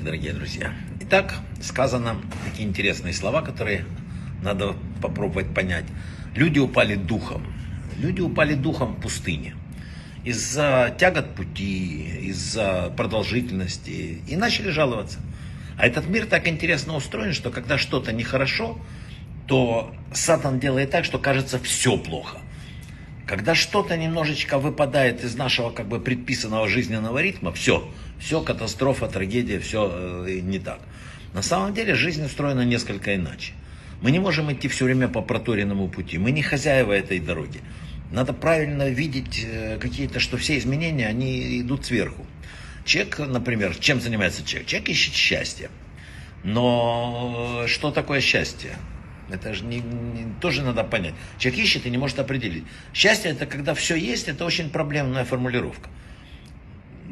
Здравствуйте, дорогие друзья. Итак, сказано такие интересные слова, которые надо попробовать понять. Люди упали духом. Люди упали духом в пустыне. Из-за тягот пути, из-за продолжительности. И начали жаловаться. А этот мир так интересно устроен, что когда что-то нехорошо, то Сатан делает так, что кажется все плохо. Когда что-то немножечко выпадает из нашего как бы предписанного жизненного ритма, все, все катастрофа, трагедия, все э, не так. На самом деле жизнь устроена несколько иначе. Мы не можем идти все время по проторенному пути. Мы не хозяева этой дороги. Надо правильно видеть э, какие-то, что все изменения, они идут сверху. Человек, например, чем занимается человек? Человек ищет счастье. Но что такое счастье? Это же не, не, тоже надо понять. Человек ищет и не может определить. Счастье это когда все есть, это очень проблемная формулировка.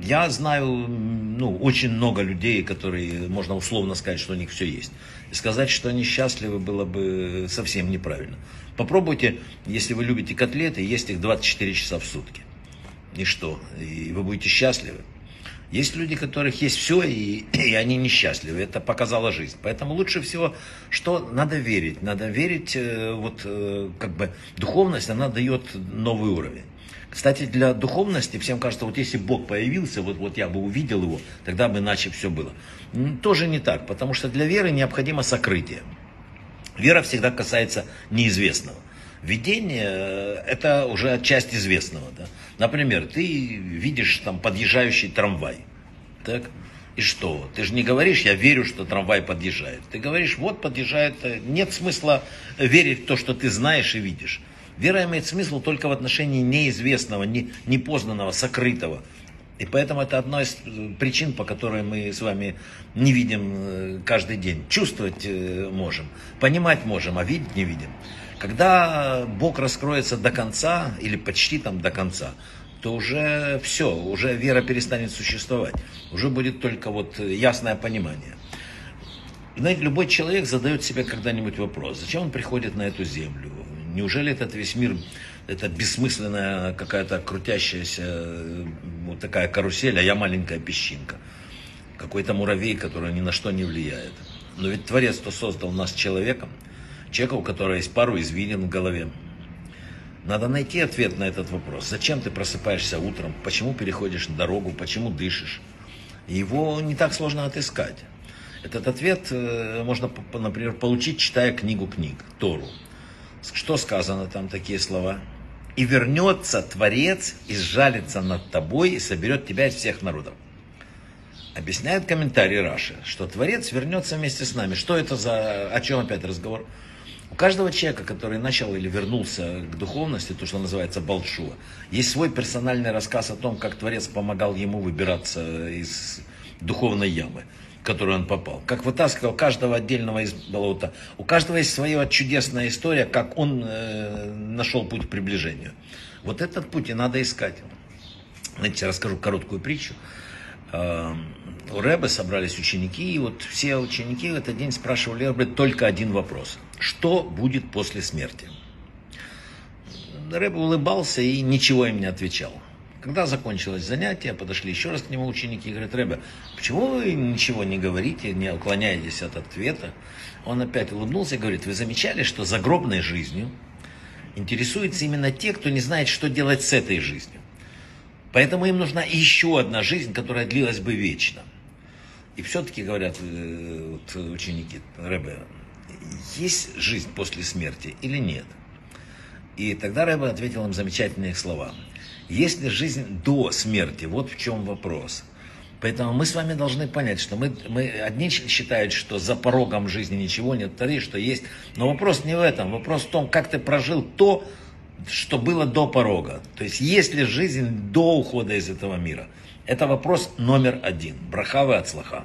Я знаю ну, очень много людей, которые можно условно сказать, что у них все есть. И сказать, что они счастливы, было бы совсем неправильно. Попробуйте, если вы любите котлеты, есть их 24 часа в сутки. И что? И вы будете счастливы. Есть люди, у которых есть все, и, и они несчастливы. Это показала жизнь. Поэтому лучше всего, что надо верить. Надо верить, э, вот э, как бы духовность, она дает новый уровень. Кстати, для духовности, всем кажется, вот если Бог появился, вот, вот я бы увидел его, тогда бы иначе все было. Тоже не так, потому что для веры необходимо сокрытие. Вера всегда касается неизвестного. Видение э, – это уже часть известного. Да? Например, ты видишь там подъезжающий трамвай. Так? И что? Ты же не говоришь, я верю, что трамвай подъезжает. Ты говоришь, вот подъезжает. Нет смысла верить в то, что ты знаешь и видишь. Вера имеет смысл только в отношении неизвестного, не, непознанного, сокрытого. И поэтому это одна из э, причин, по которой мы с вами не видим э, каждый день. Чувствовать можем, понимать можем, а видеть не видим. Когда Бог раскроется до конца, или почти там до конца, то уже все, уже вера перестанет существовать. Уже будет только вот ясное понимание. Знаете, любой человек задает себе когда-нибудь вопрос, зачем он приходит на эту землю? Неужели этот весь мир, это бессмысленная какая-то крутящаяся вот такая карусель, а я маленькая песчинка? Какой-то муравей, который ни на что не влияет. Но ведь Творец-то создал нас человеком – человека, у которого есть пару извилин в голове. Надо найти ответ на этот вопрос. Зачем ты просыпаешься утром? Почему переходишь дорогу? Почему дышишь? Его не так сложно отыскать. Этот ответ э, можно, например, получить, читая книгу книг, Тору. Что сказано там, такие слова? «И вернется Творец, и сжалится над тобой, и соберет тебя из всех народов». Объясняет комментарий Раши, что Творец вернется вместе с нами. Что это за... О чем опять разговор? У каждого человека, который начал или вернулся к духовности, то, что называется Балшуа, есть свой персональный рассказ о том, как Творец помогал ему выбираться из духовной ямы, в которую он попал. Как вытаскивал каждого отдельного из болота. У каждого есть своя чудесная история, как он э, нашел путь к приближению. Вот этот путь и надо искать. Знаете, расскажу короткую притчу. У Рэбе собрались ученики, и вот все ученики в этот день спрашивали Рэбе только один вопрос. Что будет после смерти? Рэбе улыбался и ничего им не отвечал. Когда закончилось занятие, подошли еще раз к нему ученики и говорят, Рэбе, почему вы ничего не говорите, не уклоняетесь от ответа? Он опять улыбнулся и говорит, вы замечали, что загробной жизнью интересуются именно те, кто не знает, что делать с этой жизнью. Поэтому им нужна еще одна жизнь, которая длилась бы вечно. И все-таки говорят э, вот, ученики Рэбе, есть жизнь после смерти или нет? И тогда Рэбе ответил им замечательные слова. Есть ли жизнь до смерти? Вот в чем вопрос. Поэтому мы с вами должны понять, что мы, мы одни считают, что за порогом жизни ничего нет, вторые, что есть. Но вопрос не в этом. Вопрос в том, как ты прожил то, что было до порога. То есть, есть ли жизнь до ухода из этого мира? Это вопрос номер один. Брахавы от слаха.